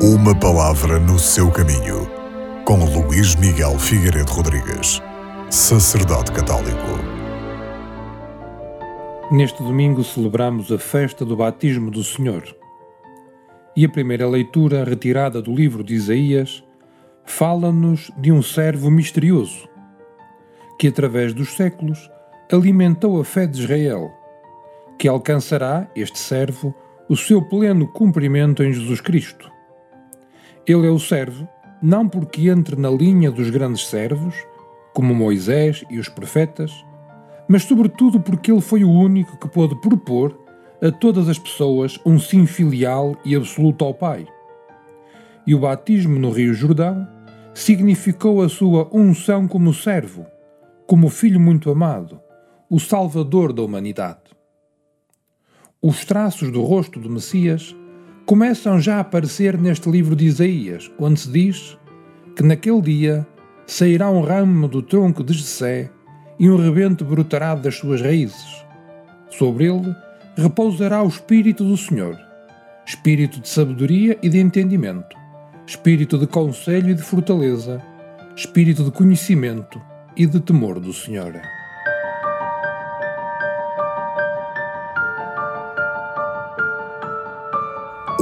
Uma palavra no seu caminho, com Luís Miguel Figueiredo Rodrigues, sacerdote católico. Neste domingo celebramos a festa do batismo do Senhor. E a primeira leitura, retirada do livro de Isaías, fala-nos de um servo misterioso, que através dos séculos alimentou a fé de Israel, que alcançará, este servo, o seu pleno cumprimento em Jesus Cristo. Ele é o servo, não porque entre na linha dos grandes servos, como Moisés e os profetas, mas sobretudo porque ele foi o único que pôde propor a todas as pessoas um sim filial e absoluto ao Pai. E o batismo no Rio Jordão significou a sua unção como servo, como filho muito amado, o salvador da humanidade. Os traços do rosto do Messias começam já a aparecer neste livro de Isaías, onde se diz que naquele dia sairá um ramo do tronco de Jessé e um rebento brotará das suas raízes. Sobre ele repousará o Espírito do Senhor, Espírito de sabedoria e de entendimento, Espírito de conselho e de fortaleza, Espírito de conhecimento e de temor do Senhor.